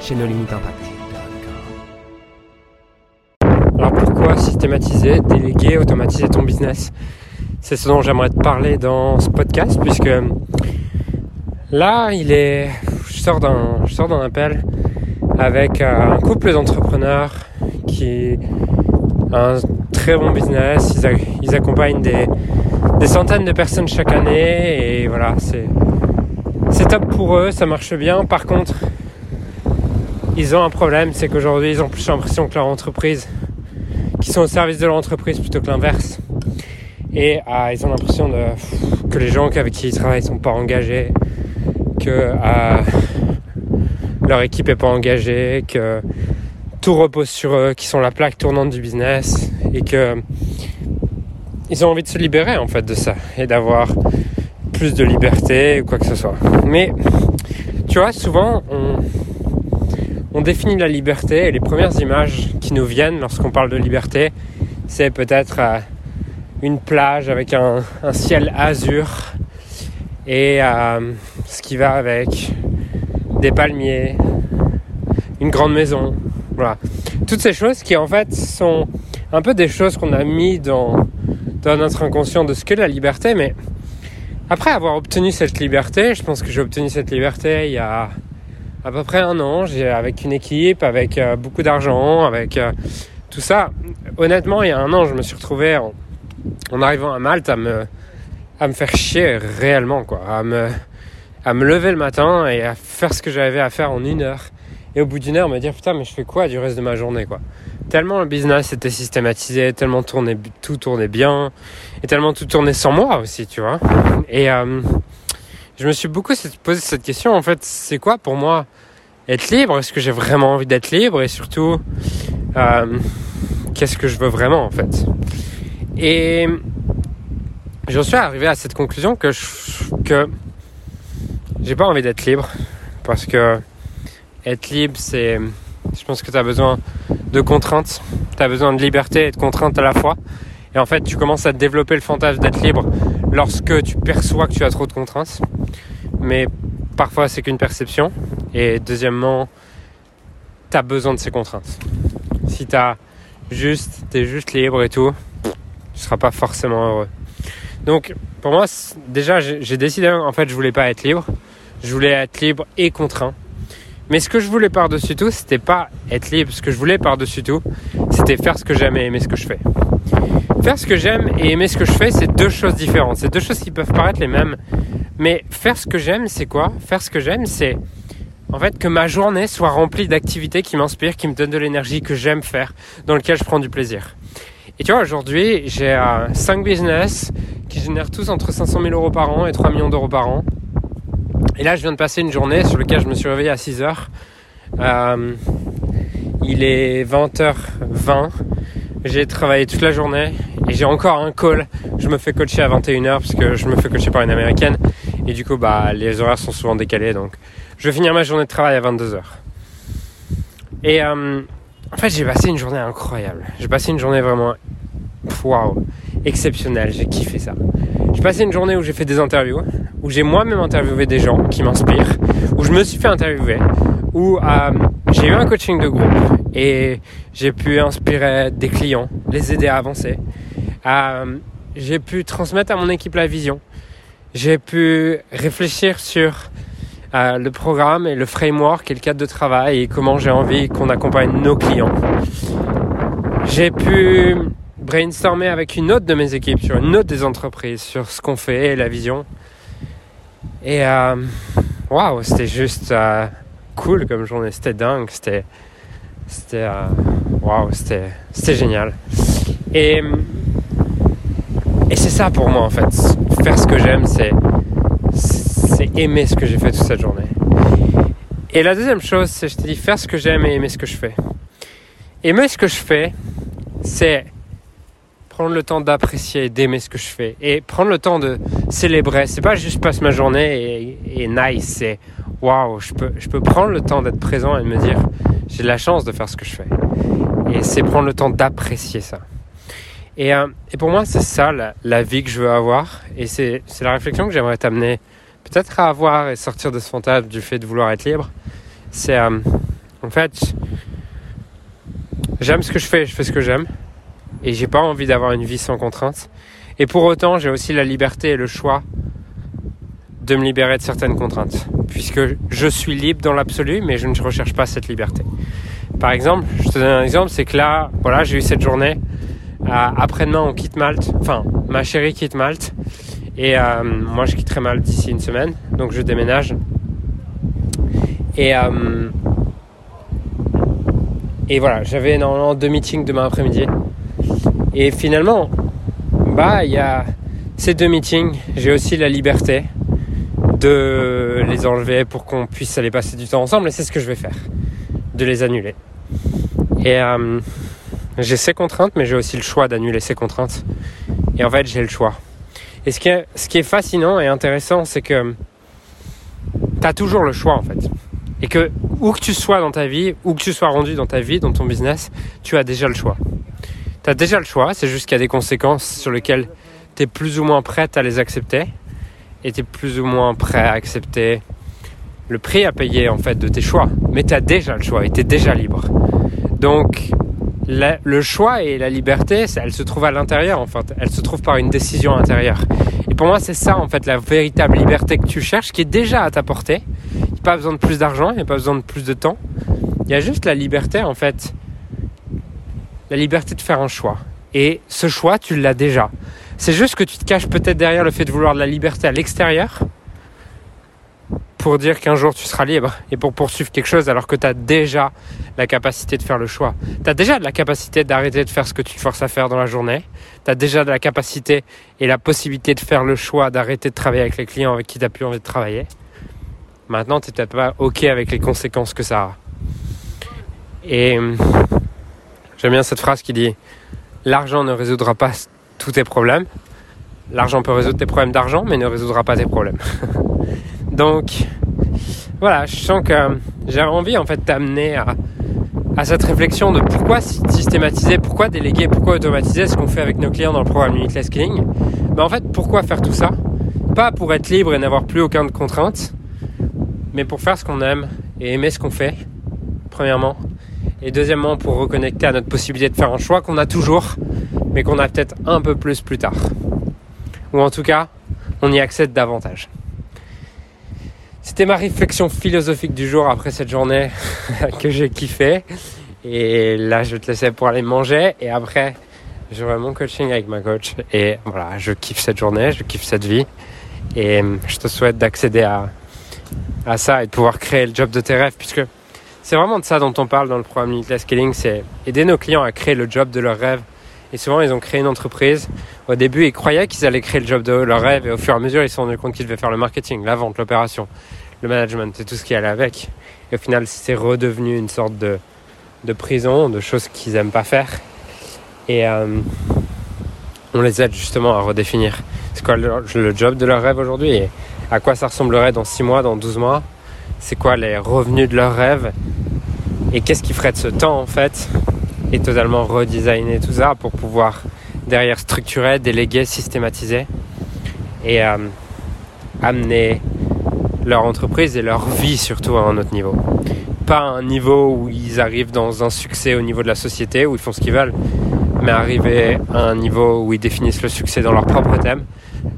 chez No Limit Impact. Alors pourquoi systématiser, déléguer, automatiser ton business? C'est ce dont j'aimerais te parler dans ce podcast puisque là, il est je sors d'un appel avec un couple d'entrepreneurs qui a un très bon business, ils, accompagnent des, des centaines de personnes chaque année et voilà, c'est top pour eux, ça marche bien. Par contre, ils ont un problème, c'est qu'aujourd'hui, ils ont plus l'impression que leur entreprise, qui sont au service de leur entreprise plutôt que l'inverse. Et ah, ils ont l'impression de, que les gens avec qui ils travaillent sont pas engagés, que ah, leur équipe est pas engagée, que tout repose sur eux, qu'ils sont la plaque tournante du business et que ils ont envie de se libérer en fait de ça et d'avoir plus de liberté ou quoi que ce soit. Mais tu vois, souvent on on définit la liberté et les premières images qui nous viennent lorsqu'on parle de liberté, c'est peut-être euh, une plage avec un, ciel azur et euh, ce qui va avec des palmiers, une grande maison, voilà. Toutes ces choses qui en fait sont un peu des choses qu'on a mis dans, dans notre inconscient de ce qu'est la liberté, mais après avoir obtenu cette liberté, je pense que j'ai obtenu cette liberté il y a à peu près un an, avec une équipe, avec euh, beaucoup d'argent, avec euh, tout ça. Honnêtement, il y a un an, je me suis retrouvé en, arrivant à Malte à me, à me faire chier réellement, quoi, à me, à me lever le matin et à faire ce que j'avais à faire en une heure. Et au bout d'une heure, me dire putain, mais je fais quoi du reste de ma journée, quoi? Tellement le business était systématisé, tellement tout tournait bien, et tellement tout tournait sans moi aussi, tu vois. Et euh, je me suis beaucoup posé cette question, en fait, c'est quoi pour moi être libre? Est-ce que j'ai vraiment envie d'être libre? Et surtout, euh, qu'est-ce que je veux vraiment, en fait? Et j'en suis arrivé à cette conclusion que je, que j'ai pas envie d'être libre. Parce que être libre, c'est, je pense que tu as besoin de contraintes, tu as besoin de liberté et de contraintes à la fois. Et en fait, tu commences à développer le fantasme d'être libre lorsque tu perçois que tu as trop de contraintes. Mais parfois, c'est qu'une perception. Et deuxièmement, tu as besoin de ces contraintes. Si tu juste, es juste libre et tout, tu seras pas forcément heureux. Donc, pour moi, déjà, j'ai décidé, en fait, je voulais pas être libre. Je voulais être libre et contraint. Mais ce que je voulais par-dessus tout, c'était pas être libre. Ce que je voulais par-dessus tout, c'était faire ce que j'aime et aimer ce que je fais. Faire ce que j'aime et aimer ce que je fais, c'est deux choses différentes. C'est deux choses qui peuvent paraître les mêmes. Mais faire ce que j'aime, c'est quoi? Faire ce que j'aime, c'est en fait que ma journée soit remplie d'activités qui m'inspirent, qui me donnent de l'énergie, que j'aime faire, dans lequel je prends du plaisir. Et tu vois, aujourd'hui, j'ai 5 euh, business qui génèrent tous entre 500 000 euros par an et 3 millions d'euros par an. Et là, je viens de passer une journée sur laquelle je me suis réveillé à 6 heures. Euh, il est 20h20. J'ai travaillé toute la journée et j'ai encore un call. Je me fais coacher à 21h parce que je me fais coacher par une américaine. Et du coup, bah, les horaires sont souvent décalés. Donc, je vais finir ma journée de travail à 22h. Et euh, en fait, j'ai passé une journée incroyable. J'ai passé une journée vraiment waouh, exceptionnelle. J'ai kiffé ça. J'ai passé une journée où j'ai fait des interviews, où j'ai moi-même interviewé des gens qui m'inspirent, où je me suis fait interviewer, où euh, j'ai eu un coaching de groupe et j'ai pu inspirer des clients, les aider à avancer. J'ai pu transmettre à mon équipe la vision. J'ai pu réfléchir sur euh, le programme et le framework et le cadre de travail et comment j'ai envie qu'on accompagne nos clients. J'ai pu brainstormer avec une autre de mes équipes sur une autre des entreprises sur ce qu'on fait et la vision. Et euh, waouh, c'était juste euh, cool comme journée, c'était dingue, c'était c'était waouh, c'était c'était génial. Et c'est ça pour moi en fait, faire ce que j'aime, c'est c'est aimer ce que j'ai fait toute cette journée. Et la deuxième chose, c'est je t'ai dit faire ce que j'aime et aimer ce que je fais. Aimer ce que je fais, c'est prendre le temps d'apprécier, d'aimer ce que je fais et prendre le temps de célébrer. C'est pas juste passe ma journée et, nice, c'est waouh, je peux, je peux prendre le temps d'être présent et de me dire j'ai la chance de faire ce que je fais. Et c'est prendre le temps d'apprécier ça. Et, euh, et, pour moi, c'est ça la, la, vie que je veux avoir. Et c'est la réflexion que j'aimerais t'amener peut-être à avoir et sortir de ce fantasme du fait de vouloir être libre. C'est euh, en fait, j'aime ce que je fais, je fais ce que j'aime et j'ai pas envie d'avoir une vie sans contraintes. Et pour autant, j'ai aussi la liberté et le choix de me libérer de certaines contraintes, puisque je suis libre dans l'absolu, mais je ne recherche pas cette liberté. Par exemple, je te donne un exemple, c'est que là, voilà, j'ai eu cette journée. Après-demain, on quitte Malte. Enfin, ma chérie quitte Malte. Et euh, moi, je quitterai Malte d'ici une semaine. Donc, je déménage. Et, euh, et voilà, j'avais normalement deux meetings demain après-midi. Et finalement, bah, il y a ces deux meetings, j'ai aussi la liberté de les enlever pour qu'on puisse aller passer du temps ensemble et c'est ce que je vais faire, de les annuler. Et euh, j'ai ces contraintes, mais j'ai aussi le choix d'annuler ces contraintes. Et en fait, j'ai le choix. Et ce qui est, ce qui est fascinant et intéressant, c'est que tu as toujours le choix en fait. Et que où que tu sois dans ta vie, où que tu sois rendu dans ta vie, dans ton business, tu as déjà le choix. Tu as déjà le choix, c'est juste qu'il y a des conséquences sur lesquelles tu es plus ou moins prête à les accepter et tu es plus ou moins prêt à accepter le prix à payer en fait de tes choix. Mais tu as déjà le choix et tu es déjà libre. Donc le choix et la liberté, elle se trouve à l'intérieur en fait. Elle se trouve par une décision intérieure. Et pour moi, c'est ça en fait la véritable liberté que tu cherches qui est déjà à ta portée. Il n'y a pas besoin de plus d'argent, il n'y a pas besoin de plus de temps. Il y a juste la liberté en fait la liberté de faire un choix. Et ce choix, tu l'as déjà. C'est juste que tu te caches peut-être derrière le fait de vouloir de la liberté à l'extérieur pour dire qu'un jour tu seras libre et pour poursuivre quelque chose alors que tu as déjà la capacité de faire le choix. Tu as déjà la capacité d'arrêter de faire ce que tu te forces à faire dans la journée. Tu as déjà la capacité et la possibilité de faire le choix d'arrêter de travailler avec les clients avec qui tu plus envie de travailler. Maintenant, tu peut-être pas OK avec les conséquences que ça a. Et J'aime bien cette phrase qui dit L'argent ne résoudra pas tous tes problèmes. L'argent peut résoudre tes problèmes d'argent, mais ne résoudra pas tes problèmes. Donc, voilà, je sens que j'ai envie en fait d'amener à, cette réflexion de pourquoi systématiser, pourquoi déléguer, pourquoi automatiser ce qu'on fait avec nos clients dans le programme Limitless Killing. Ben en fait, pourquoi faire tout ça? Pas pour être libre et n'avoir plus aucune contrainte, mais pour faire ce qu'on aime et aimer ce qu'on fait, premièrement, et deuxièmement, pour reconnecter à notre possibilité de faire un choix qu'on a toujours, mais qu'on a peut-être un peu plus plus tard. Ou en tout cas, on y accède davantage. C'était ma réflexion philosophique du jour après cette journée que j'ai kiffé. Et là, je te laisser pour aller manger. Et après, j'aurai mon coaching avec ma coach. Et voilà, je kiffe cette journée, je kiffe cette vie. Et je te souhaite d'accéder à, à ça et de pouvoir créer le job de tes rêves. Puisque c'est vraiment de ça dont on parle dans le programme Limitless Scaling, c'est aider nos clients à créer le job de leur rêve. Et souvent, ils ont créé une entreprise. Au début, ils croyaient qu'ils allaient créer le job de leur rêve et au fur et à mesure, ils se sont rendus compte qu'ils devaient faire le marketing, la vente, l'opération, le management et tout ce qui allait avec. Et au final, c'est redevenu une sorte de, de prison, de choses qu'ils n'aiment pas faire. Et euh, on les aide justement à redéfinir c'est quoi le, le job de leur rêve aujourd'hui et à quoi ça ressemblerait dans 6 mois, dans 12 mois c'est quoi les revenus de leurs rêves et qu'est-ce qui ferait de ce temps en fait et totalement redesigner tout ça pour pouvoir derrière structurer, déléguer, systématiser et euh, amener leur entreprise et leur vie surtout à un autre niveau. Pas un niveau où ils arrivent dans un succès au niveau de la société, où ils font ce qu'ils veulent, mais arriver à un niveau où ils définissent le succès dans leur propre thème,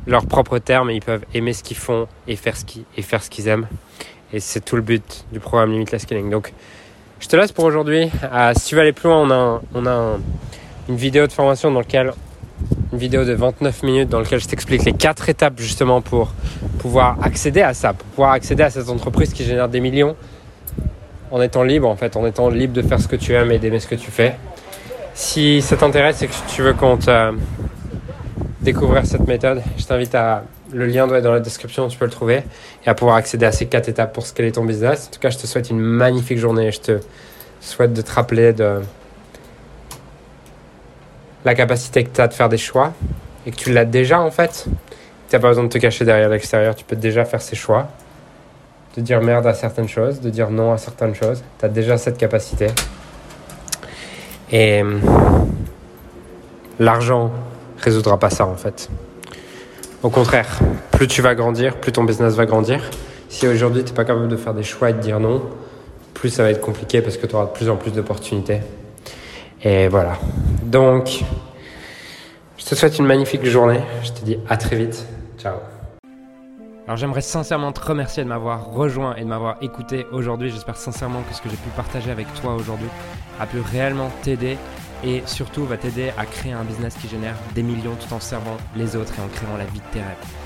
leur propre terme, et ils peuvent aimer ce qu'ils font et faire ce qu'ils, et aiment. Et c'est tout le but du programme Limitless Scaling. Donc, je te laisse pour aujourd'hui. Euh, si tu veux aller plus loin, on a, on a une vidéo de formation dans laquelle une vidéo de 29 minutes dans laquelle je t'explique les quatre étapes justement pour pouvoir accéder à ça, pour pouvoir accéder à cette entreprise qui génère des millions en étant libre en fait, en étant libre de faire ce que tu aimes et d'aimer ce que tu fais. Si ça t'intéresse et que tu veux qu'on te découvrir cette méthode, je t'invite à Le lien doit être dans la description, tu peux le trouver. Et à pouvoir accéder à ces quatre étapes pour scaler ton business. En tout cas, je te souhaite une magnifique journée. Je te souhaite de te rappeler de la capacité que tu as de faire des choix et que tu l'as déjà en fait. Tu n'as pas besoin de te cacher derrière l'extérieur. Tu peux déjà faire ces choix. De dire merde à certaines choses, de dire non à certaines choses. Tu as déjà cette capacité. Et l'argent résoudra pas ça en fait. Au contraire, plus tu vas grandir, plus ton business va grandir. Si aujourd'hui tu n'es pas capable de faire des choix et de dire non, plus ça va être compliqué parce que tu auras de plus en plus d'opportunités. Et voilà. Donc, je te souhaite une magnifique journée. Je te dis à très vite. Ciao. Alors j'aimerais sincèrement te remercier de m'avoir rejoint et de m'avoir écouté aujourd'hui. J'espère sincèrement que ce que j'ai pu partager avec toi aujourd'hui a pu réellement t'aider et surtout va t'aider à créer un business qui génère des millions tout en servant les autres et en créant la vie de tes rêves.